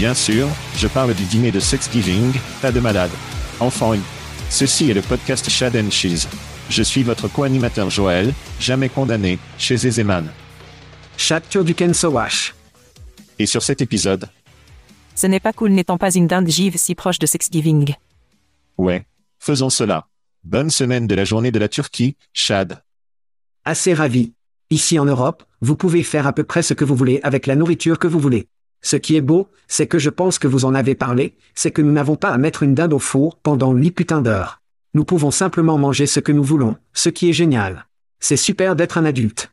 Bien sûr, je parle du dîner de Thanksgiving, tas de malades. Enfants et... Ceci est le podcast Chad and Cheese. Je suis votre co-animateur Joël, jamais condamné, chez Ezeman. Chad Turduken Sowash. Et sur cet épisode, Ce n'est pas cool n'étant pas une dinde give si proche de Thanksgiving. ouais, faisons cela. Bonne semaine de la journée de la Turquie, Chad. Assez ravi. Ici en Europe, vous pouvez faire à peu près ce que vous voulez avec la nourriture que vous voulez. Ce qui est beau, c'est que je pense que vous en avez parlé, c'est que nous n'avons pas à mettre une dinde au four pendant huit putains d'heures. Nous pouvons simplement manger ce que nous voulons, ce qui est génial. C'est super d'être un adulte.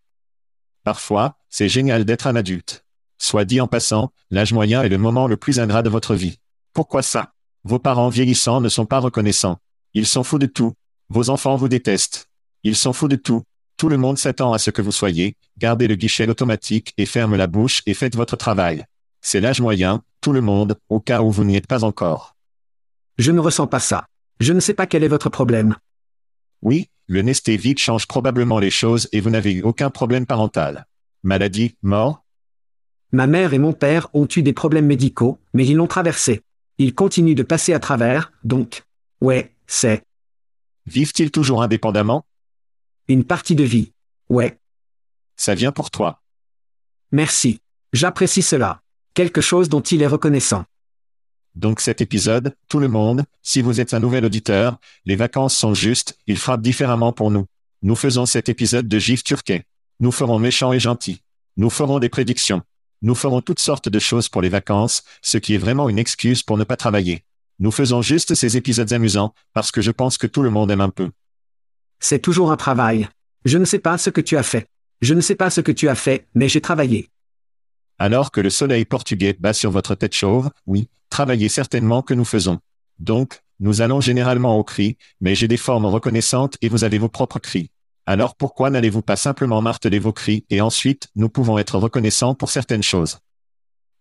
Parfois, c'est génial d'être un adulte. Soit dit en passant, l'âge moyen est le moment le plus ingrat de votre vie. Pourquoi ça? Vos parents vieillissants ne sont pas reconnaissants. Ils sont fous de tout. Vos enfants vous détestent. Ils sont fous de tout. Tout le monde s'attend à ce que vous soyez, gardez le guichet automatique et ferme la bouche et faites votre travail. C'est l'âge moyen, tout le monde, au cas où vous n'y êtes pas encore. Je ne ressens pas ça. Je ne sais pas quel est votre problème. Oui, le nesté vide change probablement les choses et vous n'avez eu aucun problème parental. Maladie, mort? Ma mère et mon père ont eu des problèmes médicaux, mais ils l'ont traversé. Ils continuent de passer à travers, donc. Ouais, c'est Vivent-ils toujours indépendamment? Une partie de vie. Ouais, Ça vient pour toi. merci. J'apprécie cela. Quelque chose dont il est reconnaissant. Donc cet épisode, tout le monde, si vous êtes un nouvel auditeur, les vacances sont justes, ils frappent différemment pour nous. Nous faisons cet épisode de Gif turquais. Nous ferons méchants et gentils. Nous ferons des prédictions. Nous ferons toutes sortes de choses pour les vacances, ce qui est vraiment une excuse pour ne pas travailler. Nous faisons juste ces épisodes amusants, parce que je pense que tout le monde aime un peu. C'est toujours un travail. Je ne sais pas ce que tu as fait. Je ne sais pas ce que tu as fait, mais j'ai travaillé. Alors que le soleil portugais bat sur votre tête chauve, oui, travaillez certainement que nous faisons. Donc, nous allons généralement au cri, mais j'ai des formes reconnaissantes et vous avez vos propres cris. Alors pourquoi n'allez-vous pas simplement marteler vos cris et ensuite, nous pouvons être reconnaissants pour certaines choses?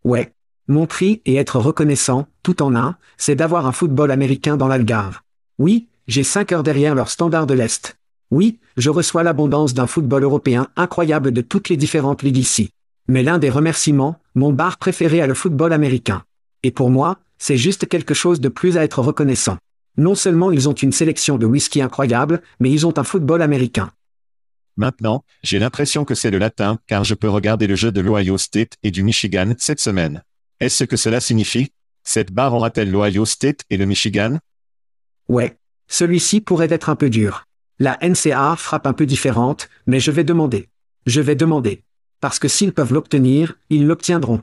Ouais. Mon cri et être reconnaissant, tout en un, c'est d'avoir un football américain dans l'Algarve. Oui, j'ai cinq heures derrière leur standard de l'Est. Oui, je reçois l'abondance d'un football européen incroyable de toutes les différentes ligues ici. Mais l'un des remerciements, mon bar préféré est le football américain. Et pour moi, c'est juste quelque chose de plus à être reconnaissant. Non seulement ils ont une sélection de whisky incroyable, mais ils ont un football américain. Maintenant, j'ai l'impression que c'est le latin, car je peux regarder le jeu de l'Ohio State et du Michigan cette semaine. Est-ce que cela signifie Cette barre aura-t-elle l'Ohio State et le Michigan? Ouais. Celui-ci pourrait être un peu dur. La NCA frappe un peu différente, mais je vais demander. Je vais demander. Parce que s'ils peuvent l'obtenir, ils l'obtiendront.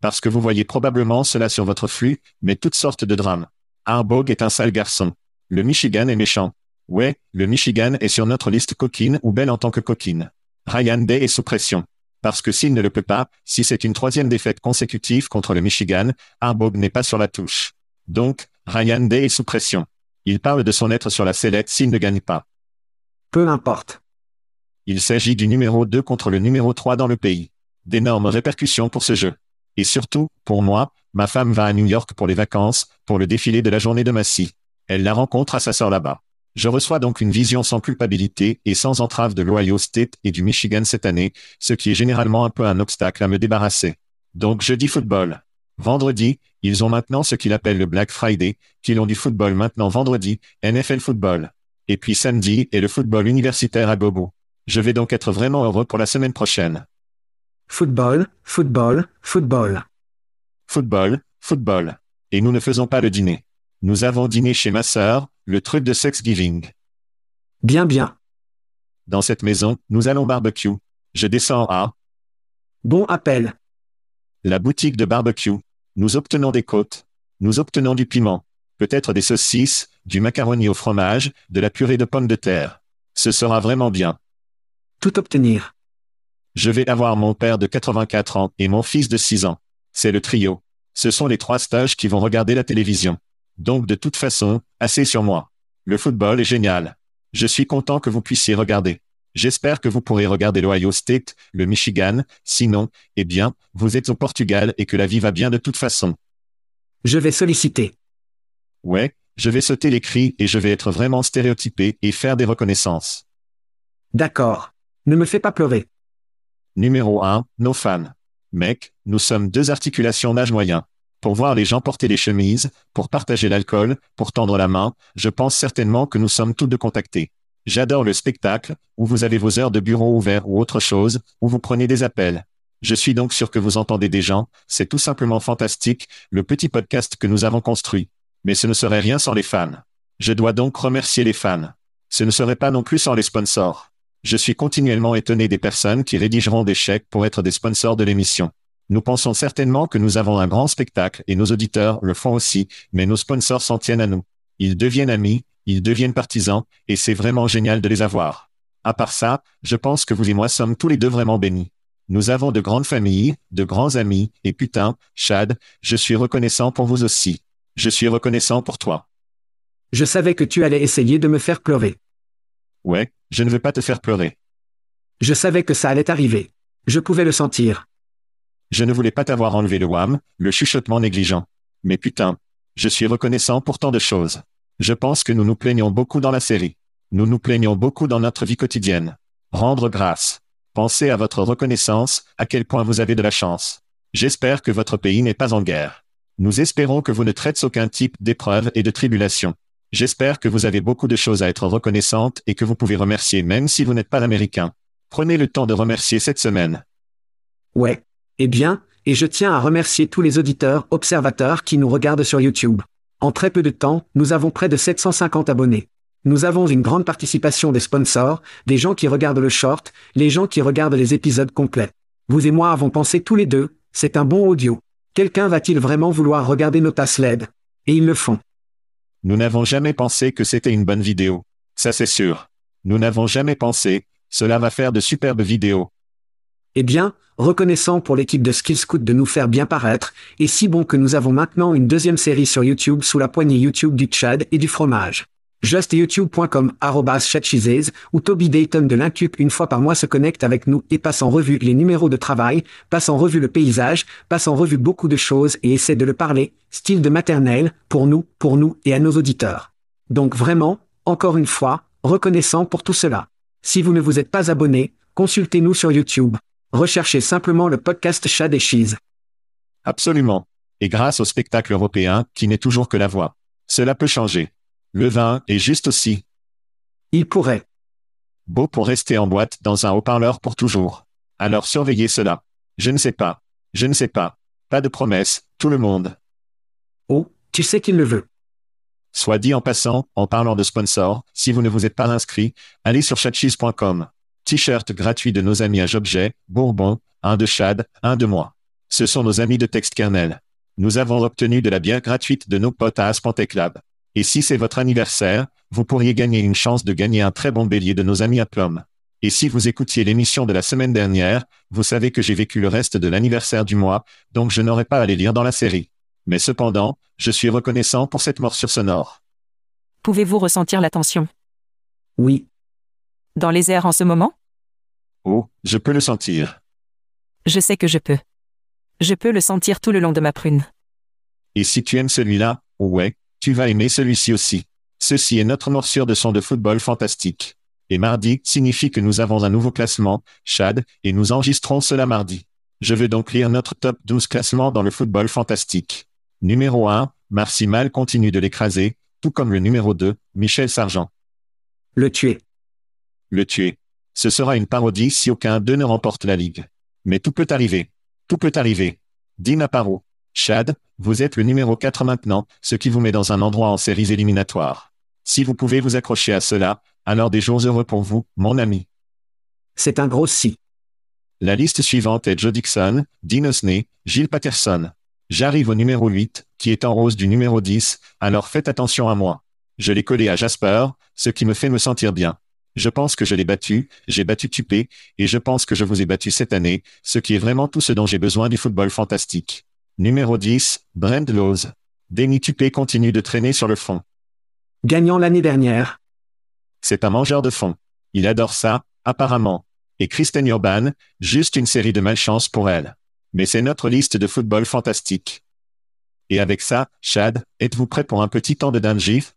Parce que vous voyez probablement cela sur votre flux, mais toutes sortes de drames. Harbaugh est un sale garçon. Le Michigan est méchant. Ouais, le Michigan est sur notre liste coquine ou belle en tant que coquine. Ryan Day est sous pression. Parce que s'il ne le peut pas, si c'est une troisième défaite consécutive contre le Michigan, Harbaugh n'est pas sur la touche. Donc, Ryan Day est sous pression. Il parle de son être sur la sellette s'il ne gagne pas. Peu importe. Il s'agit du numéro 2 contre le numéro 3 dans le pays. D'énormes répercussions pour ce jeu. Et surtout, pour moi, ma femme va à New York pour les vacances, pour le défilé de la journée de Massy. Elle la rencontre à sa sœur là-bas. Je reçois donc une vision sans culpabilité et sans entrave de l'Ohio State et du Michigan cette année, ce qui est généralement un peu un obstacle à me débarrasser. Donc jeudi football. Vendredi, ils ont maintenant ce qu'ils appellent le Black Friday, qu'ils ont du football maintenant vendredi, NFL football. Et puis samedi est le football universitaire à Bobo. Je vais donc être vraiment heureux pour la semaine prochaine. Football, football, football. Football, football. Et nous ne faisons pas le dîner. Nous avons dîné chez ma sœur, le truc de Thanksgiving. Bien bien. Dans cette maison, nous allons barbecue. Je descends à Bon appel. la boutique de barbecue. Nous obtenons des côtes. Nous obtenons du piment. Peut-être des saucisses, du macaroni au fromage, de la purée de pommes de terre. Ce sera vraiment bien. Tout obtenir. Je vais avoir mon père de 84 ans et mon fils de 6 ans. C'est le trio. Ce sont les trois stages qui vont regarder la télévision. Donc de toute façon, assez sur moi. Le football est génial. Je suis content que vous puissiez regarder. J'espère que vous pourrez regarder l'Ohio State, le Michigan, sinon, eh bien, vous êtes au Portugal et que la vie va bien de toute façon. Je vais solliciter. Ouais, je vais sauter les cris et je vais être vraiment stéréotypé et faire des reconnaissances. D'accord. Ne me fais pas pleurer. Numéro 1, nos fans. Mec, nous sommes deux articulations d'âge moyen. Pour voir les gens porter des chemises, pour partager l'alcool, pour tendre la main, je pense certainement que nous sommes tous deux contactés. J'adore le spectacle, où vous avez vos heures de bureau ouverts ou autre chose, où vous prenez des appels. Je suis donc sûr que vous entendez des gens, c'est tout simplement fantastique, le petit podcast que nous avons construit. Mais ce ne serait rien sans les fans. Je dois donc remercier les fans. Ce ne serait pas non plus sans les sponsors. Je suis continuellement étonné des personnes qui rédigeront des chèques pour être des sponsors de l'émission. Nous pensons certainement que nous avons un grand spectacle et nos auditeurs le font aussi, mais nos sponsors s'en tiennent à nous. Ils deviennent amis, ils deviennent partisans, et c'est vraiment génial de les avoir. À part ça, je pense que vous et moi sommes tous les deux vraiment bénis. Nous avons de grandes familles, de grands amis, et putain, Chad, je suis reconnaissant pour vous aussi. Je suis reconnaissant pour toi. Je savais que tu allais essayer de me faire pleurer. Ouais, je ne veux pas te faire pleurer. Je savais que ça allait arriver. Je pouvais le sentir. Je ne voulais pas t'avoir enlevé le wham, le chuchotement négligent. Mais putain, je suis reconnaissant pour tant de choses. Je pense que nous nous plaignons beaucoup dans la série. Nous nous plaignons beaucoup dans notre vie quotidienne. Rendre grâce. Pensez à votre reconnaissance, à quel point vous avez de la chance. J'espère que votre pays n'est pas en guerre. Nous espérons que vous ne traitez aucun type d'épreuve et de tribulation. J'espère que vous avez beaucoup de choses à être reconnaissante et que vous pouvez remercier même si vous n'êtes pas américain. Prenez le temps de remercier cette semaine. Ouais. Eh bien, et je tiens à remercier tous les auditeurs, observateurs qui nous regardent sur YouTube. En très peu de temps, nous avons près de 750 abonnés. Nous avons une grande participation des sponsors, des gens qui regardent le short, les gens qui regardent les épisodes complets. Vous et moi avons pensé tous les deux, c'est un bon audio. Quelqu'un va-t-il vraiment vouloir regarder nos tasses LED Et ils le font. Nous n'avons jamais pensé que c'était une bonne vidéo. Ça c'est sûr. Nous n'avons jamais pensé, cela va faire de superbes vidéos. Eh bien, reconnaissant pour l'équipe de Skill Scout de nous faire bien paraître, et si bon que nous avons maintenant une deuxième série sur YouTube sous la poignée YouTube du Tchad et du fromage. JustYouTube.com chatcheeses, où Toby Dayton de l'Incup une fois par mois se connecte avec nous et passe en revue les numéros de travail, passe en revue le paysage, passe en revue beaucoup de choses et essaie de le parler, style de maternelle, pour nous, pour nous et à nos auditeurs. Donc vraiment, encore une fois, reconnaissant pour tout cela. Si vous ne vous êtes pas abonné, consultez-nous sur YouTube. Recherchez simplement le podcast Chad et Cheese. Absolument. Et grâce au spectacle européen, qui n'est toujours que la voix. Cela peut changer. Le vin est juste aussi Il pourrait. beau pour rester en boîte dans un haut-parleur pour toujours. Alors surveillez cela. Je ne sais pas. Je ne sais pas. Pas de promesse, tout le monde. Oh, tu sais qu'il le veut. Soit dit en passant, en parlant de sponsors, si vous ne vous êtes pas inscrit, allez sur chatcheese.com. T-shirt gratuit de nos amis à Jobjet, Bourbon, un de Chad, un de moi. Ce sont nos amis de Textkernel. Nous avons obtenu de la bière gratuite de nos potes à Aspantec Lab. Et si c'est votre anniversaire, vous pourriez gagner une chance de gagner un très bon bélier de nos amis à Plum. Et si vous écoutiez l'émission de la semaine dernière, vous savez que j'ai vécu le reste de l'anniversaire du mois, donc je n'aurais pas à les lire dans la série. Mais cependant, je suis reconnaissant pour cette morsure sonore. Pouvez-vous ressentir la tension? Oui, dans les airs en ce moment? Oh, je peux le sentir. Je sais que je peux. Je peux le sentir tout le long de ma prune. Et si tu aimes celui-là, ouais, tu vas aimer celui-ci aussi. Ceci est notre morsure de son de football fantastique. Et mardi signifie que nous avons un nouveau classement, Chad, et nous enregistrons cela mardi. Je veux donc lire notre top 12 classement dans le football fantastique. Numéro 1, Marcy Mal continue de l'écraser, tout comme le numéro 2, Michel Sargent. le tuer. Le tuer. Ce sera une parodie si aucun d'eux ne remporte la ligue. Mais tout peut arriver. Tout peut arriver. Dina Paro. Chad, vous êtes le numéro 4 maintenant, ce qui vous met dans un endroit en séries éliminatoires. Si vous pouvez vous accrocher à cela, alors des jours heureux pour vous, mon ami. C'est un gros si. La liste suivante est Joe Dixon, Dean Osney, Gilles Patterson. J'arrive au numéro 8, qui est en rose du numéro 10, alors faites attention à moi. Je l'ai collé à Jasper, ce qui me fait me sentir bien. Je pense que je l'ai battu, j'ai battu Tupé, et je pense que je vous ai battu cette année, ce qui est vraiment tout ce dont j'ai besoin du football fantastique. Numéro 10, Brent Lose. Denny Tupé continue de traîner sur le fond. Gagnant l'année dernière, C'est un mangeur de fond. Il adore ça, apparemment. Et Kristen Urban, juste une série de malchance pour elle. Mais c'est notre liste de football fantastique. Et avec ça, Chad, êtes-vous prêt pour un petit temps de dingif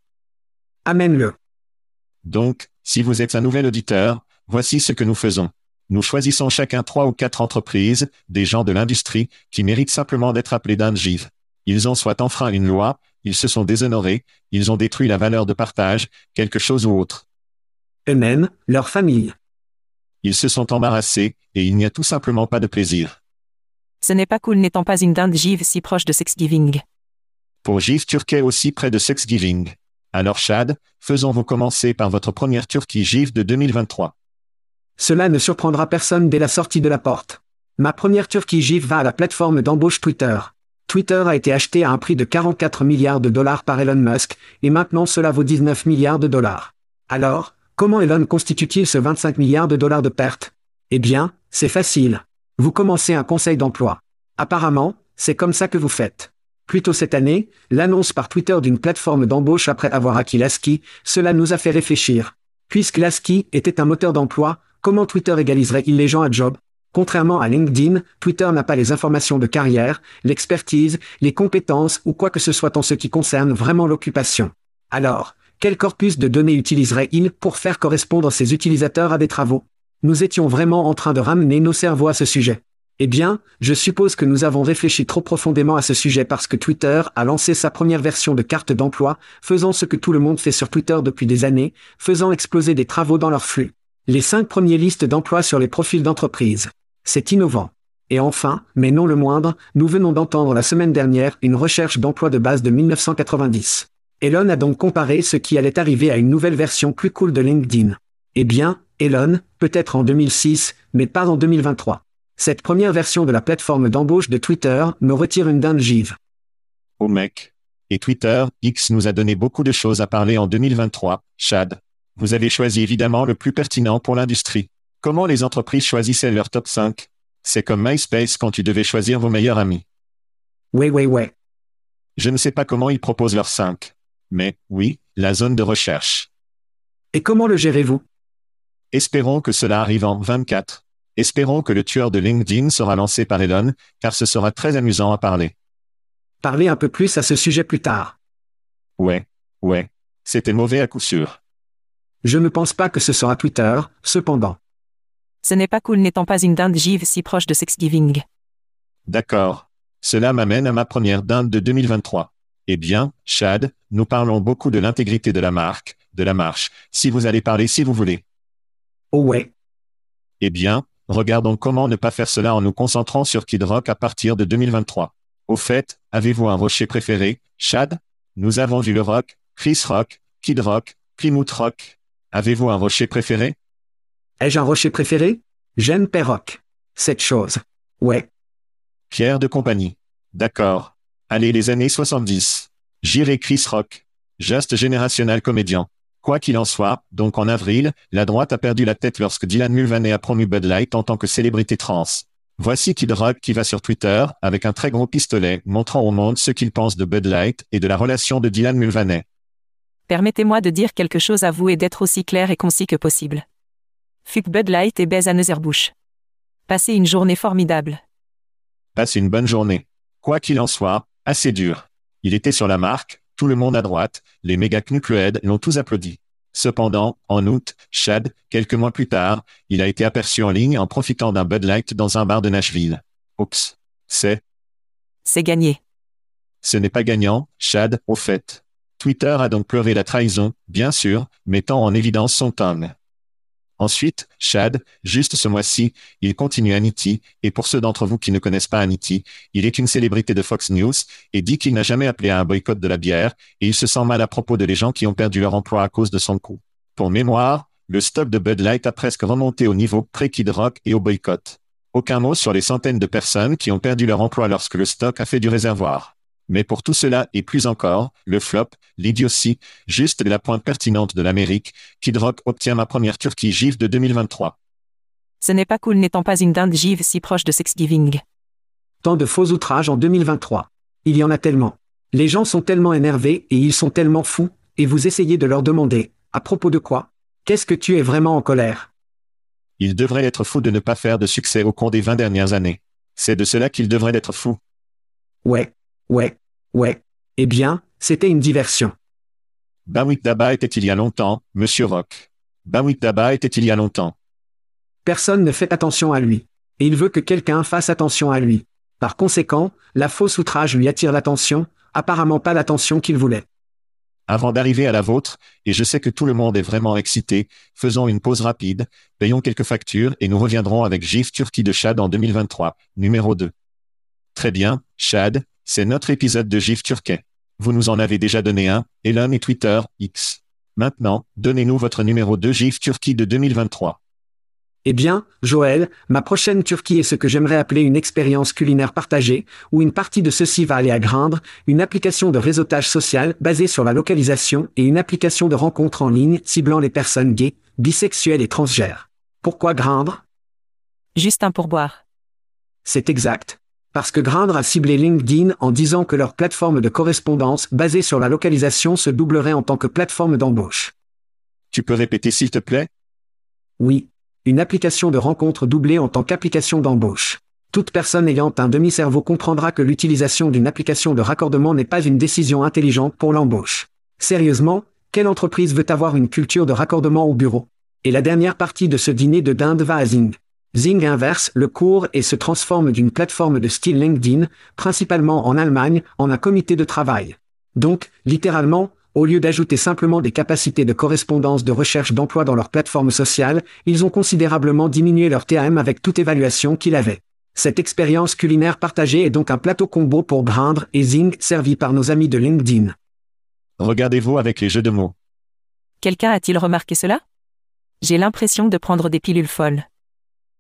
amène-le. Donc, si vous êtes un nouvel auditeur, voici ce que nous faisons. Nous choisissons chacun trois ou quatre entreprises, des gens de l'industrie, qui méritent simplement d'être appelés d'Angiv. Ils ont soit enfreint une loi, ils se sont déshonorés, ils ont détruit la valeur de partage, quelque chose ou autre. Eux-mêmes, leur famille. Ils se sont embarrassés, et il n'y a tout simplement pas de plaisir. Ce n'est pas cool n'étant pas une dinde give si proche de Thanksgiving. Pour Gif Turquet aussi près de Thanksgiving. Alors Chad, faisons-vous commencer par votre première Turquie Gif de 2023. Cela ne surprendra personne dès la sortie de la porte. Ma première Turquie va à la plateforme d'embauche Twitter. Twitter a été acheté à un prix de 44 milliards de dollars par Elon Musk, et maintenant cela vaut 19 milliards de dollars. Alors, comment Elon constitue-t-il ce 25 milliards de dollars de pertes Eh bien, c'est facile. Vous commencez un conseil d'emploi. Apparemment, c'est comme ça que vous faites. Plus tôt cette année, l'annonce par Twitter d'une plateforme d'embauche après avoir acquis Lasky, cela nous a fait réfléchir. Puisque Lasky était un moteur d'emploi, comment Twitter égaliserait-il les gens à job? Contrairement à LinkedIn, Twitter n'a pas les informations de carrière, l'expertise, les compétences ou quoi que ce soit en ce qui concerne vraiment l'occupation. Alors, quel corpus de données utiliserait-il pour faire correspondre ses utilisateurs à des travaux? Nous étions vraiment en train de ramener nos cerveaux à ce sujet. Eh bien, je suppose que nous avons réfléchi trop profondément à ce sujet parce que Twitter a lancé sa première version de carte d'emploi, faisant ce que tout le monde fait sur Twitter depuis des années, faisant exploser des travaux dans leur flux. Les cinq premiers listes d'emploi sur les profils d'entreprise. C'est innovant. Et enfin, mais non le moindre, nous venons d'entendre la semaine dernière une recherche d'emploi de base de 1990. Elon a donc comparé ce qui allait arriver à une nouvelle version plus cool de LinkedIn. Eh bien, Elon, peut-être en 2006, mais pas en 2023. Cette première version de la plateforme d'embauche de Twitter me retire une dinde give. Oh mec. Et Twitter, X nous a donné beaucoup de choses à parler en 2023, Chad. Vous avez choisi évidemment le plus pertinent pour l'industrie. Comment les entreprises choisissaient leur top 5 C'est comme MySpace quand tu devais choisir vos meilleurs amis. Ouais ouais ouais. Je ne sais pas comment ils proposent leurs 5. Mais, oui, la zone de recherche. Et comment le gérez-vous? Espérons que cela arrive en 24. Espérons que le tueur de LinkedIn sera lancé par Elon, car ce sera très amusant à parler. Parlez un peu plus à ce sujet plus tard. Ouais, ouais. C'était mauvais à coup sûr. Je ne pense pas que ce sera Twitter, cependant. Ce n'est pas cool n'étant pas une dinde give si proche de Thanksgiving. D'accord. Cela m'amène à ma première dinde de 2023. Eh bien, Chad, nous parlons beaucoup de l'intégrité de la marque, de la marche, si vous allez parler si vous voulez. Oh ouais. Eh bien, regardons comment ne pas faire cela en nous concentrant sur Kid Rock à partir de 2023. Au fait, avez-vous un rocher préféré, Chad? Nous avons vu le rock, Chris Rock, Kid Rock, Plymouth Rock. Avez-vous un rocher préféré? Ai-je un rocher préféré? J'aime Perrock. Cette chose. Ouais. Pierre de compagnie. D'accord. Allez les années 70. J'irai Chris Rock. Just générationnel comédien. Quoi qu'il en soit, donc en avril, la droite a perdu la tête lorsque Dylan Mulvaney a promu Bud Light en tant que célébrité trans. Voici Kid Rock qui va sur Twitter, avec un très gros pistolet, montrant au monde ce qu'il pense de Bud Light et de la relation de Dylan Mulvaney. Permettez-moi de dire quelque chose à vous et d'être aussi clair et concis que possible. Fuck Bud Light et baise Anheuser-Busch. Passez une journée formidable. Passez une bonne journée. Quoi qu'il en soit, assez dur. Il était sur la marque, tout le monde à droite, les méga nucléoïdes l'ont tous applaudi. Cependant, en août, Chad, quelques mois plus tard, il a été aperçu en ligne en profitant d'un Bud Light dans un bar de Nashville. Oups. C'est. C'est gagné. Ce n'est pas gagnant, Chad, au fait. Twitter a donc pleuré la trahison, bien sûr, mettant en évidence son tongue. Ensuite, Chad, juste ce mois-ci, il continue Anity, et pour ceux d'entre vous qui ne connaissent pas Anity, il est une célébrité de Fox News, et dit qu'il n'a jamais appelé à un boycott de la bière, et il se sent mal à propos de les gens qui ont perdu leur emploi à cause de son coup. Pour mémoire, le stock de Bud Light a presque remonté au niveau pré-Kid Rock et au boycott. Aucun mot sur les centaines de personnes qui ont perdu leur emploi lorsque le stock a fait du réservoir. Mais pour tout cela et plus encore, le flop, l'idiotie, juste de la pointe pertinente de l'Amérique, Kid Rock obtient ma première Turquie Gif de 2023. Ce n'est pas cool n'étant pas une dinde Give si proche de Thanksgiving. Tant de faux outrages en 2023. Il y en a tellement. Les gens sont tellement énervés et ils sont tellement fous, et vous essayez de leur demander, à propos de quoi? Qu'est-ce que tu es vraiment en colère? Il devrait être fou de ne pas faire de succès au cours des 20 dernières années. C'est de cela qu'il devrait être fou. Ouais, ouais, ouais. Eh bien, c'était une diversion. Bawik Daba était il y a longtemps, Monsieur Rock. Bawik Daba était il y a longtemps. Personne ne fait attention à lui. Et il veut que quelqu'un fasse attention à lui. Par conséquent, la fausse outrage lui attire l'attention, apparemment pas l'attention qu'il voulait. Avant d'arriver à la vôtre, et je sais que tout le monde est vraiment excité, faisons une pause rapide, payons quelques factures et nous reviendrons avec GIF Turquie de Chad en 2023, numéro 2. Très bien, Chad, c'est notre épisode de GIF turquais. Vous nous en avez déjà donné un, Elon et Twitter, X. Maintenant, donnez-nous votre numéro 2 GIF Turquie de 2023. Eh bien, Joël, ma prochaine Turquie est ce que j'aimerais appeler une expérience culinaire partagée, où une partie de ceci va aller à Grindr, une application de réseautage social basée sur la localisation et une application de rencontre en ligne ciblant les personnes gays, bisexuelles et transgères. Pourquoi Grindr? Juste un pourboire. C'est exact. Parce que Grindr a ciblé LinkedIn en disant que leur plateforme de correspondance basée sur la localisation se doublerait en tant que plateforme d'embauche. Tu peux répéter s'il te plaît? Oui. Une application de rencontre doublée en tant qu'application d'embauche. Toute personne ayant un demi-cerveau comprendra que l'utilisation d'une application de raccordement n'est pas une décision intelligente pour l'embauche. Sérieusement, quelle entreprise veut avoir une culture de raccordement au bureau? Et la dernière partie de ce dîner de dinde va à Zing. Zing inverse le cours et se transforme d'une plateforme de style LinkedIn, principalement en Allemagne, en un comité de travail. Donc, littéralement, au lieu d'ajouter simplement des capacités de correspondance de recherche d'emploi dans leur plateforme sociale, ils ont considérablement diminué leur TAM avec toute évaluation qu'il avait. Cette expérience culinaire partagée est donc un plateau combo pour Grindr et Zing servi par nos amis de LinkedIn. Regardez-vous avec les jeux de mots. Quelqu'un a-t-il remarqué cela? J'ai l'impression de prendre des pilules folles.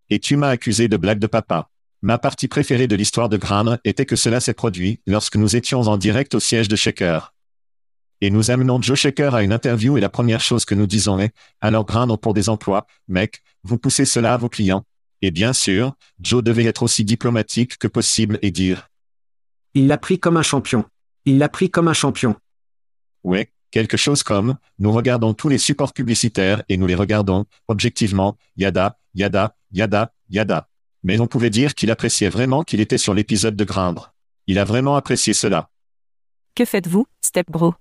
Et tu m'as accusé de blague de papa. Ma partie préférée de l'histoire de Grindr était que cela s'est produit lorsque nous étions en direct au siège de Shaker. Et nous amenons Joe Shaker à une interview et la première chose que nous disons est, alors Grindr pour des emplois, mec, vous poussez cela à vos clients. Et bien sûr, Joe devait être aussi diplomatique que possible et dire, Il l'a pris comme un champion. Il l'a pris comme un champion. ouais, quelque chose comme, nous regardons tous les supports publicitaires et nous les regardons, objectivement, yada, yada, yada, yada. Mais on pouvait dire qu'il appréciait vraiment qu'il était sur l'épisode de Grindr. Il a vraiment apprécié cela. Que faites-vous, Step Bro?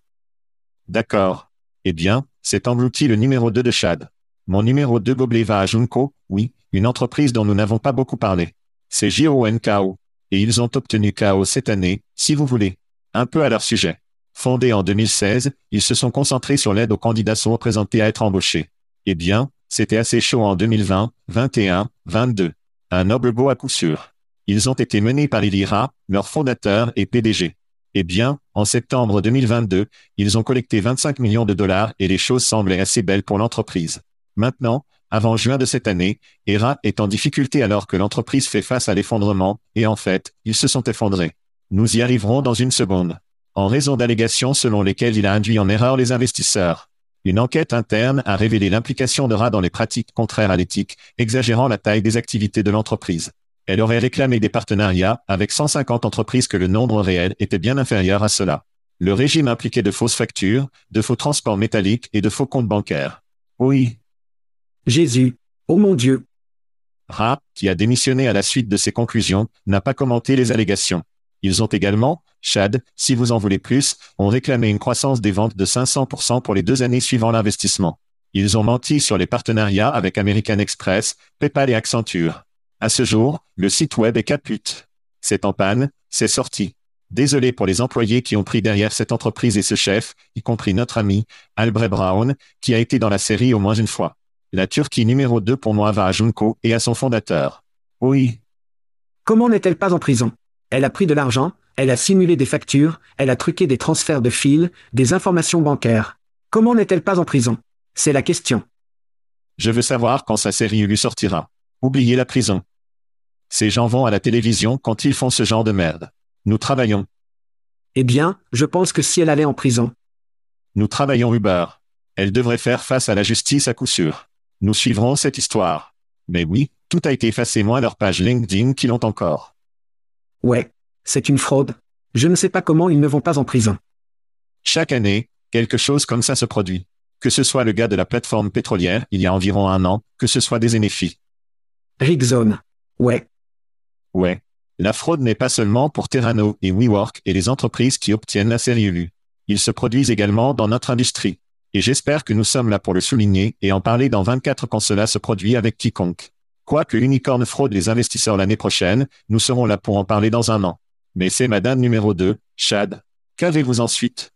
D'accord. Eh bien, c'est englouti le numéro 2 de Chad. Mon numéro 2 gobelet va à Junko, oui, une entreprise dont nous n'avons pas beaucoup parlé. C'est JONKO. Et ils ont obtenu KO cette année, si vous voulez. Un peu à leur sujet. Fondés en 2016, ils se sont concentrés sur l'aide aux candidats sont représentés à être embauchés. Eh bien, c'était assez chaud en 2020, 21, 22. Un noble beau à coup sûr. Ils ont été menés par Ilira, leur fondateur et PDG. Eh bien, en septembre 2022, ils ont collecté 25 millions de dollars et les choses semblaient assez belles pour l'entreprise. Maintenant, avant juin de cette année, ERA est en difficulté alors que l'entreprise fait face à l'effondrement, et en fait, ils se sont effondrés. Nous y arriverons dans une seconde. en raison d'allégations selon lesquelles il a induit en erreur les investisseurs. Une enquête interne a révélé l'implication de Ra dans les pratiques contraires à l'éthique, exagérant la taille des activités de l'entreprise. Elle aurait réclamé des partenariats avec 150 entreprises que le nombre réel était bien inférieur à cela. Le régime impliquait de fausses factures, de faux transports métalliques et de faux comptes bancaires. Oui. Jésus. Oh mon Dieu. Ra, qui a démissionné à la suite de ces conclusions, n'a pas commenté les allégations. Ils ont également, Chad, si vous en voulez plus, ont réclamé une croissance des ventes de 500% pour les deux années suivant l'investissement. Ils ont menti sur les partenariats avec American Express, PayPal et Accenture. À ce jour, le site web est caput. C'est en panne, c'est sorti. Désolé pour les employés qui ont pris derrière cette entreprise et ce chef, y compris notre ami, Albrecht Brown, qui a été dans la série au moins une fois. La Turquie numéro 2 pour moi va à Junko et à son fondateur. Oui. Comment n'est-elle pas en prison? Elle a pris de l'argent, elle a simulé des factures, elle a truqué des transferts de fils, des informations bancaires. Comment n'est-elle pas en prison? C'est la question. Je veux savoir quand sa série lui sortira. Oubliez la prison. Ces gens vont à la télévision quand ils font ce genre de merde. Nous travaillons. Eh bien, je pense que si elle allait en prison. Nous travaillons Uber. Elle devrait faire face à la justice à coup sûr. Nous suivrons cette histoire. Mais oui, tout a été effacé moins leur page LinkedIn qui l'ont encore. Ouais, c'est une fraude. Je ne sais pas comment ils ne vont pas en prison. Chaque année, quelque chose comme ça se produit. Que ce soit le gars de la plateforme pétrolière il y a environ un an, que ce soit des NFI. Rigzone. Ouais. Ouais. La fraude n'est pas seulement pour Terrano et WeWork et les entreprises qui obtiennent la série U. Ils se produisent également dans notre industrie. Et j'espère que nous sommes là pour le souligner et en parler dans 24 quand cela se produit avec quiconque. Quoique Unicorn fraude les investisseurs l'année prochaine, nous serons là pour en parler dans un an. Mais c'est madame numéro 2, Chad. Qu'avez-vous ensuite?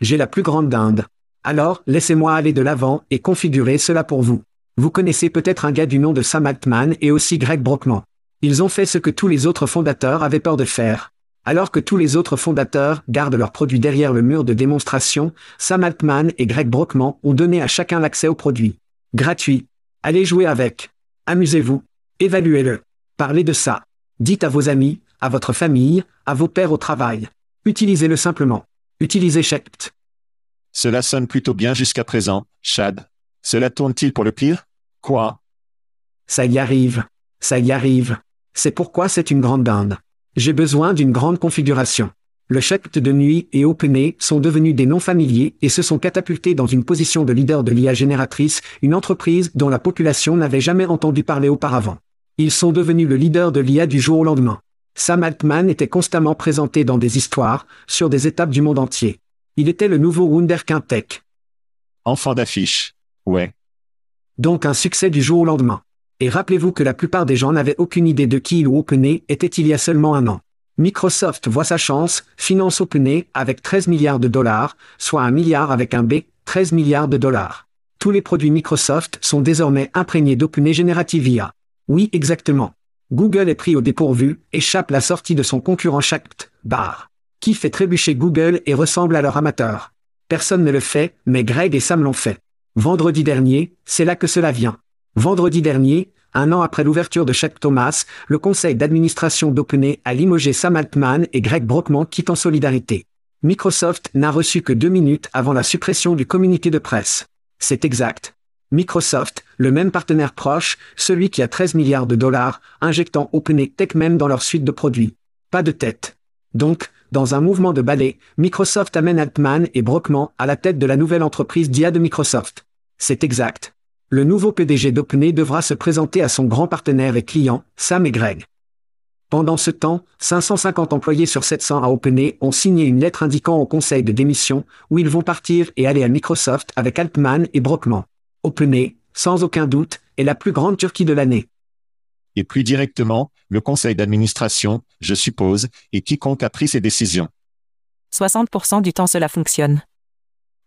J'ai la plus grande dinde. Alors, laissez-moi aller de l'avant et configurer cela pour vous. Vous connaissez peut-être un gars du nom de Sam Altman et aussi Greg Brockman. Ils ont fait ce que tous les autres fondateurs avaient peur de faire. Alors que tous les autres fondateurs gardent leurs produits derrière le mur de démonstration, Sam Altman et Greg Brockman ont donné à chacun l'accès au produit. Gratuit. Allez jouer avec. Amusez-vous. Évaluez-le. Parlez de ça. Dites à vos amis, à votre famille, à vos pairs au travail. Utilisez-le simplement. Utilisez Shept. Cela sonne plutôt bien jusqu'à présent, Chad. Cela tourne-t-il pour le pire? Quoi? Ça y arrive. Ça y arrive. C'est pourquoi c'est une grande dinde. J'ai besoin d'une grande configuration. Le Shept de nuit et OpenAI sont devenus des noms familiers et se sont catapultés dans une position de leader de l'IA génératrice, une entreprise dont la population n'avait jamais entendu parler auparavant. Ils sont devenus le leader de l'IA du jour au lendemain. Sam Altman était constamment présenté dans des histoires, sur des étapes du monde entier. Il était le nouveau Wunderkind Tech. Enfant d'affiche. Ouais. Donc un succès du jour au lendemain. Et rappelez-vous que la plupart des gens n'avaient aucune idée de qui ou OpenAI était il y a seulement un an. Microsoft voit sa chance, finance OpenAI avec 13 milliards de dollars, soit un milliard avec un B, 13 milliards de dollars. Tous les produits Microsoft sont désormais imprégnés d'OpenAI Generative IA. Oui, exactement. Google est pris au dépourvu, échappe la sortie de son concurrent Shact, bar. Qui fait trébucher Google et ressemble à leur amateur Personne ne le fait, mais Greg et Sam l'ont fait. Vendredi dernier, c'est là que cela vient. Vendredi dernier, un an après l'ouverture de Shaq Thomas, le conseil d'administration d'OpenAI a limogé Sam Altman et Greg Brockman quittant Solidarité. Microsoft n'a reçu que deux minutes avant la suppression du communiqué de presse. C'est exact. Microsoft, le même partenaire proche, celui qui a 13 milliards de dollars, injectant OpenAI Tech même dans leur suite de produits. Pas de tête. Donc, dans un mouvement de balai, Microsoft amène Altman et Brockman à la tête de la nouvelle entreprise d'IA de Microsoft. C'est exact. Le nouveau PDG d'OpenAI devra se présenter à son grand partenaire et client, Sam et Greg. Pendant ce temps, 550 employés sur 700 à OpenAI ont signé une lettre indiquant au conseil de démission où ils vont partir et aller à Microsoft avec Altman et Brockman. OpenAI, sans aucun doute, est la plus grande Turquie de l'année. Et plus directement, le conseil d'administration, je suppose, et quiconque a pris ces décisions. 60% du temps cela fonctionne.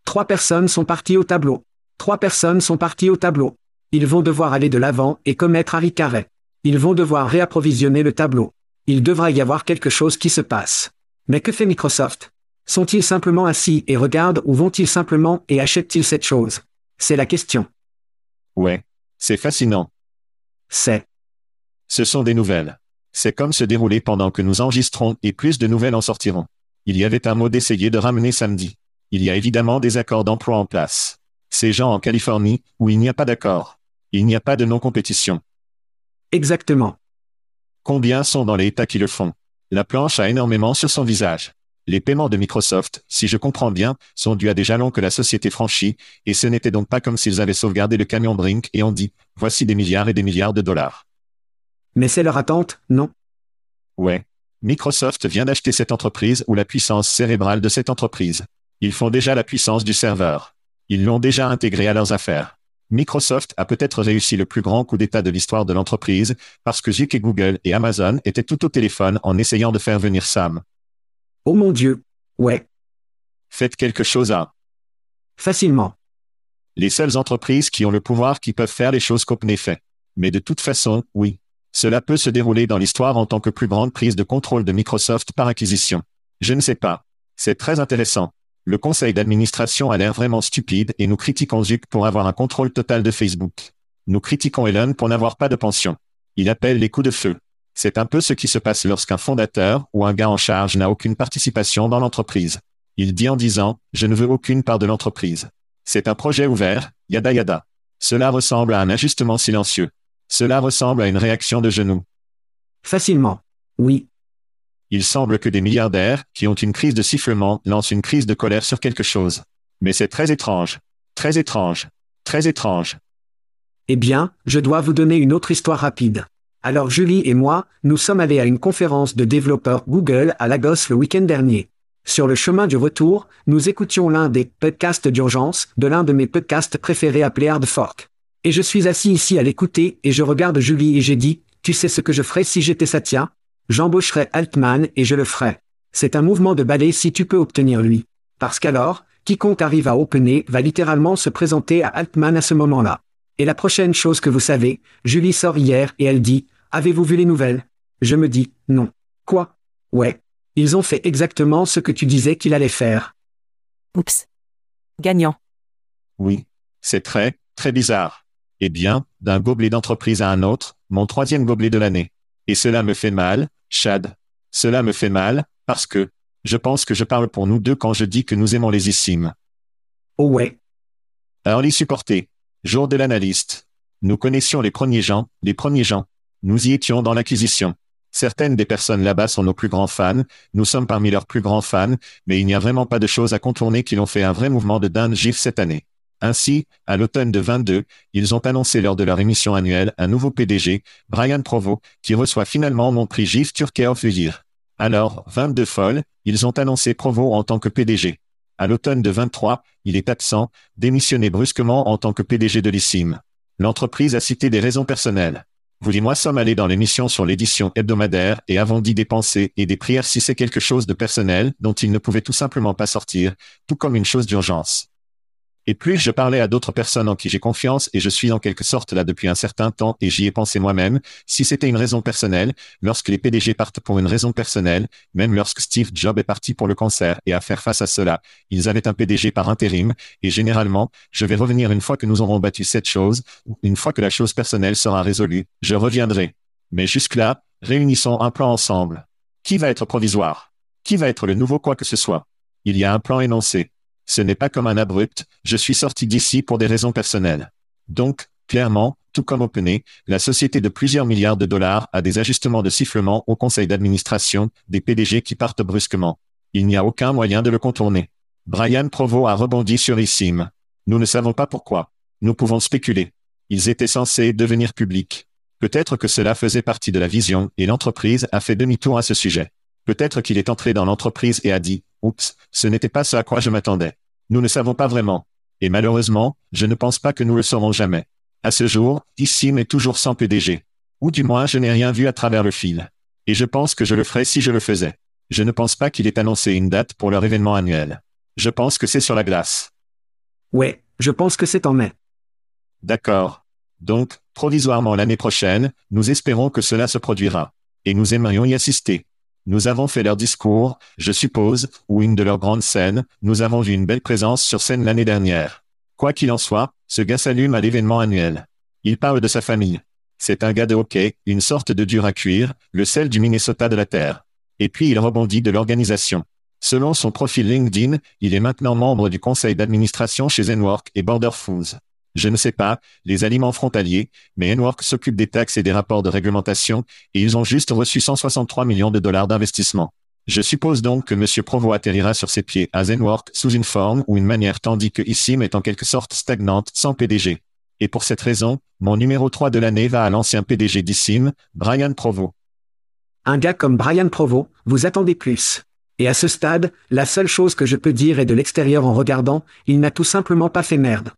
Trois personnes sont parties au tableau. Trois personnes sont parties au tableau. Ils vont devoir aller de l'avant et commettre Harry Carret. Ils vont devoir réapprovisionner le tableau. Il devra y avoir quelque chose qui se passe. Mais que fait Microsoft? Sont-ils simplement assis et regardent ou vont-ils simplement et achètent-ils cette chose? C'est la question. Ouais. C'est fascinant. C'est. Ce sont des nouvelles. C'est comme se dérouler pendant que nous enregistrons et plus de nouvelles en sortiront. Il y avait un mot d'essayer de ramener samedi. Il y a évidemment des accords d'emploi en place. Ces gens en Californie, où il n'y a pas d'accord. Il n'y a pas de non-compétition. Exactement. Combien sont dans les États qui le font? La planche a énormément sur son visage. Les paiements de Microsoft, si je comprends bien, sont dus à des jalons que la société franchit, et ce n'était donc pas comme s'ils avaient sauvegardé le camion Brink et ont dit, voici des milliards et des milliards de dollars. Mais c'est leur attente, non? Ouais. Microsoft vient d'acheter cette entreprise ou la puissance cérébrale de cette entreprise. Ils font déjà la puissance du serveur. Ils l'ont déjà intégré à leurs affaires. Microsoft a peut-être réussi le plus grand coup d'État de l'histoire de l'entreprise, parce que et Google et Amazon étaient tout au téléphone en essayant de faire venir Sam. Oh mon Dieu. Ouais. Faites quelque chose à. Facilement. Les seules entreprises qui ont le pouvoir qui peuvent faire les choses qu'OpenAI fait. Mais de toute façon, oui. Cela peut se dérouler dans l'histoire en tant que plus grande prise de contrôle de Microsoft par acquisition. Je ne sais pas. C'est très intéressant. Le conseil d'administration a l'air vraiment stupide et nous critiquons Zuck pour avoir un contrôle total de Facebook. Nous critiquons Elon pour n'avoir pas de pension. Il appelle les coups de feu. C'est un peu ce qui se passe lorsqu'un fondateur ou un gars en charge n'a aucune participation dans l'entreprise. Il dit en disant, je ne veux aucune part de l'entreprise. C'est un projet ouvert, yada yada. Cela ressemble à un ajustement silencieux. Cela ressemble à une réaction de genou. Facilement. Oui. Il semble que des milliardaires, qui ont une crise de sifflement, lancent une crise de colère sur quelque chose. Mais c'est très étrange. Très étrange. Très étrange. Eh bien, je dois vous donner une autre histoire rapide. Alors Julie et moi, nous sommes allés à une conférence de développeurs Google à Lagos le week-end dernier. Sur le chemin du retour, nous écoutions l'un des podcasts d'urgence de l'un de mes podcasts préférés appelé Hard Fork. Et je suis assis ici à l'écouter et je regarde Julie et j'ai dit, tu sais ce que je ferais si j'étais Satya? J'embaucherais Altman et je le ferais. C'est un mouvement de balai si tu peux obtenir lui. Parce qu'alors, quiconque arrive à OpenAI va littéralement se présenter à Altman à ce moment-là. Et la prochaine chose que vous savez, Julie sort hier et elle dit, Avez-vous vu les nouvelles? Je me dis, non. Quoi? Ouais. Ils ont fait exactement ce que tu disais qu'il allait faire. Oups. Gagnant. Oui. C'est très, très bizarre. Eh bien, d'un gobelet d'entreprise à un autre, mon troisième gobelet de l'année. Et cela me fait mal, Chad. Cela me fait mal, parce que, je pense que je parle pour nous deux quand je dis que nous aimons les issimes. Oh ouais. Early supporté. Jour de l'analyste. Nous connaissions les premiers gens, les premiers gens. Nous y étions dans l'acquisition. Certaines des personnes là-bas sont nos plus grands fans, nous sommes parmi leurs plus grands fans, mais il n'y a vraiment pas de choses à contourner qui l'ont fait un vrai mouvement de dingue GIF cette année. Ainsi, à l'automne de 22, ils ont annoncé lors de leur émission annuelle un nouveau PDG, Brian Provo, qui reçoit finalement mon prix GIF Turkey of Year. Alors, 22 folles, ils ont annoncé Provo en tant que PDG. À l'automne de 23, il est absent, démissionné brusquement en tant que PDG de l'ISIM. L'entreprise a cité des raisons personnelles. Vous et moi sommes allés dans l'émission sur l'édition hebdomadaire et avons dit des pensées et des prières si c'est quelque chose de personnel dont il ne pouvait tout simplement pas sortir, tout comme une chose d'urgence. Et plus je parlais à d'autres personnes en qui j'ai confiance et je suis en quelque sorte là depuis un certain temps et j'y ai pensé moi-même, si c'était une raison personnelle, lorsque les PDG partent pour une raison personnelle, même lorsque Steve Jobs est parti pour le cancer et à faire face à cela, ils avaient un PDG par intérim, et généralement, je vais revenir une fois que nous aurons battu cette chose, une fois que la chose personnelle sera résolue, je reviendrai. Mais jusque-là, réunissons un plan ensemble. Qui va être provisoire? Qui va être le nouveau quoi que ce soit? Il y a un plan énoncé. Ce n'est pas comme un abrupt, je suis sorti d'ici pour des raisons personnelles. Donc, clairement, tout comme OpenAI, la société de plusieurs milliards de dollars a des ajustements de sifflement au conseil d'administration, des PDG qui partent brusquement. Il n'y a aucun moyen de le contourner. Brian Provo a rebondi sur ISIM. Nous ne savons pas pourquoi. Nous pouvons spéculer. Ils étaient censés devenir publics. Peut-être que cela faisait partie de la vision et l'entreprise a fait demi-tour à ce sujet. Peut-être qu'il est entré dans l'entreprise et a dit, Oups, ce n'était pas ce à quoi je m'attendais. Nous ne savons pas vraiment. Et malheureusement, je ne pense pas que nous le saurons jamais. À ce jour, Issim est toujours sans PDG. Ou du moins je n'ai rien vu à travers le fil. Et je pense que je le ferais si je le faisais. Je ne pense pas qu'il ait annoncé une date pour leur événement annuel. Je pense que c'est sur la glace. Ouais, je pense que c'est en mai. D'accord. Donc, provisoirement l'année prochaine, nous espérons que cela se produira. Et nous aimerions y assister. Nous avons fait leur discours, je suppose, ou une de leurs grandes scènes, nous avons eu une belle présence sur scène l'année dernière. Quoi qu'il en soit, ce gars s'allume à l'événement annuel. Il parle de sa famille. C'est un gars de hockey, une sorte de dur à cuire, le sel du Minnesota de la Terre. Et puis il rebondit de l'organisation. Selon son profil LinkedIn, il est maintenant membre du conseil d'administration chez Zenwork et Border Foods. Je ne sais pas, les aliments frontaliers, mais Zenwork s'occupe des taxes et des rapports de réglementation, et ils ont juste reçu 163 millions de dollars d'investissement. Je suppose donc que M. Provo atterrira sur ses pieds à Zenwork sous une forme ou une manière tandis que ISIM est en quelque sorte stagnante sans PDG. Et pour cette raison, mon numéro 3 de l'année va à l'ancien PDG d'ISIM, Brian Provo. Un gars comme Brian Provo, vous attendez plus. Et à ce stade, la seule chose que je peux dire est de l'extérieur en regardant, il n'a tout simplement pas fait merde.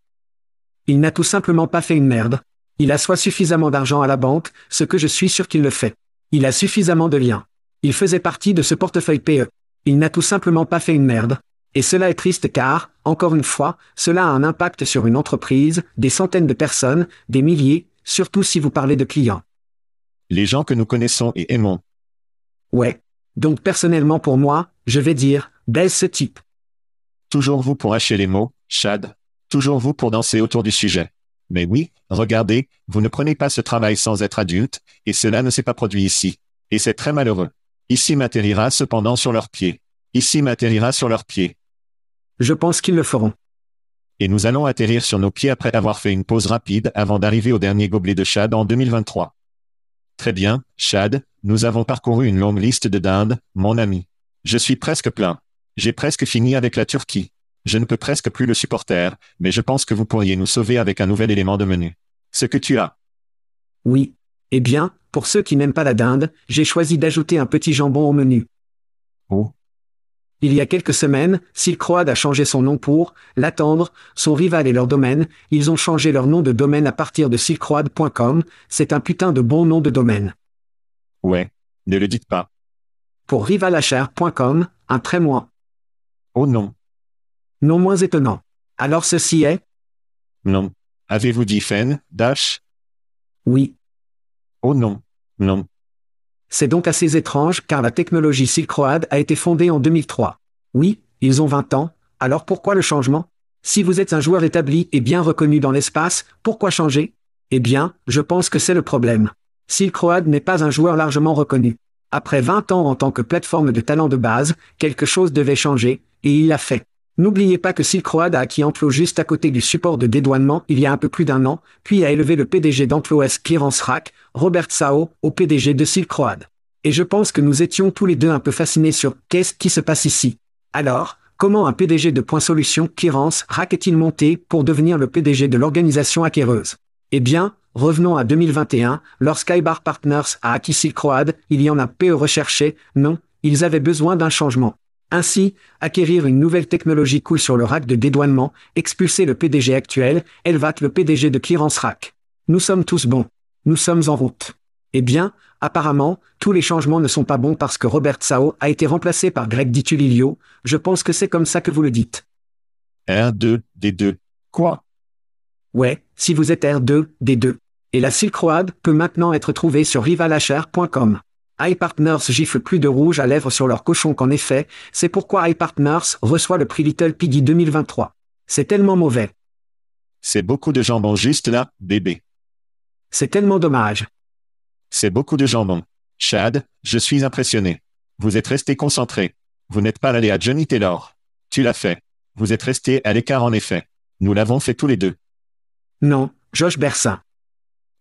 Il n'a tout simplement pas fait une merde. Il a soit suffisamment d'argent à la banque, ce que je suis sûr qu'il le fait. Il a suffisamment de liens. Il faisait partie de ce portefeuille PE. Il n'a tout simplement pas fait une merde. Et cela est triste car, encore une fois, cela a un impact sur une entreprise, des centaines de personnes, des milliers, surtout si vous parlez de clients. Les gens que nous connaissons et aimons. Ouais. Donc personnellement pour moi, je vais dire, baise ce type. Toujours vous pour hacher les mots, Chad. Toujours vous pour danser autour du sujet. Mais oui, regardez, vous ne prenez pas ce travail sans être adulte, et cela ne s'est pas produit ici. Et c'est très malheureux. Ici m'atterrira cependant sur leurs pieds. Ici m'atterrira sur leurs pieds. Je pense qu'ils le feront. Et nous allons atterrir sur nos pieds après avoir fait une pause rapide avant d'arriver au dernier gobelet de Chad en 2023. Très bien, Chad, nous avons parcouru une longue liste de dindes, mon ami. Je suis presque plein. J'ai presque fini avec la Turquie. Je ne peux presque plus le supporter, mais je pense que vous pourriez nous sauver avec un nouvel élément de menu. Ce que tu as. Oui. Eh bien, pour ceux qui n'aiment pas la dinde, j'ai choisi d'ajouter un petit jambon au menu. Oh. Il y a quelques semaines, Silk Road a changé son nom pour l'attendre, son rival et leur domaine, ils ont changé leur nom de domaine à partir de silkroad.com, c'est un putain de bon nom de domaine. Ouais. Ne le dites pas. Pour rivalhr.com, un très moins. Oh non. Non moins étonnant. Alors ceci est? Non. Avez-vous dit Fen, Dash? Oui. Oh non. Non. C'est donc assez étrange car la technologie Silk Road a été fondée en 2003. Oui, ils ont 20 ans, alors pourquoi le changement? Si vous êtes un joueur établi et bien reconnu dans l'espace, pourquoi changer? Eh bien, je pense que c'est le problème. Silk Road n'est pas un joueur largement reconnu. Après 20 ans en tant que plateforme de talent de base, quelque chose devait changer, et il l'a fait. N'oubliez pas que Silk Road a acquis Amplo juste à côté du support de dédouanement il y a un peu plus d'un an, puis a élevé le PDG d'Amplo S Clearance Rack, Robert Sao, au PDG de Silk Road. Et je pense que nous étions tous les deux un peu fascinés sur qu'est-ce qui se passe ici. Alors, comment un PDG de Point Solution Clearance Rack est-il monté pour devenir le PDG de l'organisation acquéreuse? Eh bien, revenons à 2021, lorsqu'Ibar Partners a acquis Silk Road, il y en a PE recherché, non, ils avaient besoin d'un changement. Ainsi, acquérir une nouvelle technologie coule sur le rack de dédouanement, expulser le PDG actuel, Elvat le PDG de Clearance Rack. Nous sommes tous bons. Nous sommes en route. Eh bien, apparemment, tous les changements ne sont pas bons parce que Robert Sao a été remplacé par Greg Ditulilio, je pense que c'est comme ça que vous le dites. R2, D2. Quoi? Ouais, si vous êtes R2, D2. Et la Silk Road peut maintenant être trouvée sur rivalhr.com iPartners gifle plus de rouge à lèvres sur leur cochon qu'en effet, c'est pourquoi iPartners reçoit le prix Little Piggy 2023. C'est tellement mauvais. C'est beaucoup de jambon juste là, bébé. C'est tellement dommage. C'est beaucoup de jambon. Chad, je suis impressionné. Vous êtes resté concentré. Vous n'êtes pas allé à Johnny Taylor. Tu l'as fait. Vous êtes resté à l'écart en effet. Nous l'avons fait tous les deux. Non, Josh Bersin.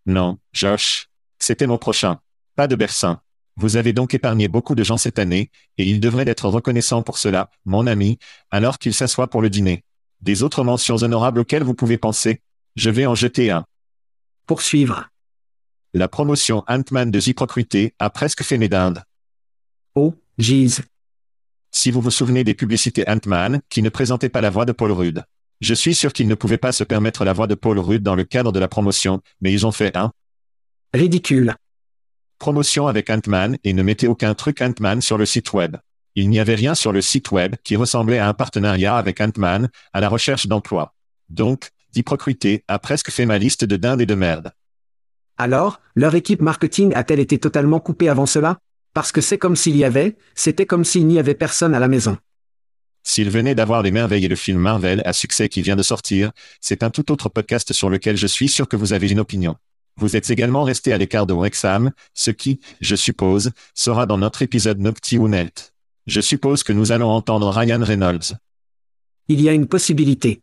Non, Josh. C'était mon prochain. Pas de Bersin. Vous avez donc épargné beaucoup de gens cette année, et il devrait être reconnaissant pour cela, mon ami, alors qu'il s'assoit pour le dîner. Des autres mentions honorables auxquelles vous pouvez penser Je vais en jeter un. Poursuivre. La promotion Ant-Man de Ziprocrité a presque fait mes dindes. Oh, jeez. Si vous vous souvenez des publicités Ant-Man, qui ne présentaient pas la voix de Paul Rudd. Je suis sûr qu'ils ne pouvaient pas se permettre la voix de Paul Rudd dans le cadre de la promotion, mais ils ont fait un. Ridicule. Promotion avec Ant-Man et ne mettez aucun truc Ant-Man sur le site web. Il n'y avait rien sur le site web qui ressemblait à un partenariat avec Ant-Man, à la recherche d'emploi. Donc, Diprocrité a presque fait ma liste de dindes et de merde. Alors, leur équipe marketing a-t-elle été totalement coupée avant cela? Parce que c'est comme s'il y avait, c'était comme s'il n'y avait personne à la maison. S'il venait d'avoir les merveilles et le film Marvel à succès qui vient de sortir, c'est un tout autre podcast sur lequel je suis sûr que vous avez une opinion. Vous êtes également resté à l'écart de Wrexham, ce qui, je suppose, sera dans notre épisode Nocti ou Nelt. Je suppose que nous allons entendre Ryan Reynolds. Il y a une possibilité.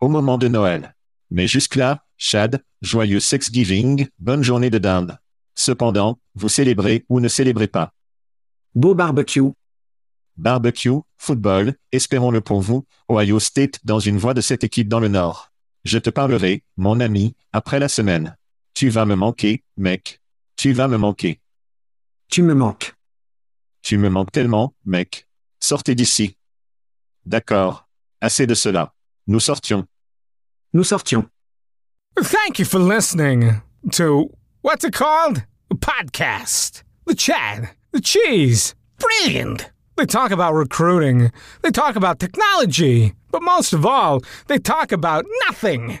Au moment de Noël. Mais jusque-là, Chad, joyeux Thanksgiving, bonne journée de dinde. Cependant, vous célébrez ou ne célébrez pas. Beau barbecue. Barbecue, football, espérons-le pour vous, Ohio State dans une voie de cette équipe dans le Nord. Je te parlerai, mon ami, après la semaine. Tu vas me manquer, mec. Tu vas me manquer. Tu me manques. Tu me manques tellement, mec. Sortez d'ici. D'accord. Assez de cela. Nous sortions. Nous sortions. Thank you for listening to what's it called? A podcast. The Chad. The Cheese. Brilliant. They talk about recruiting. They talk about technology. But most of all, they talk about nothing.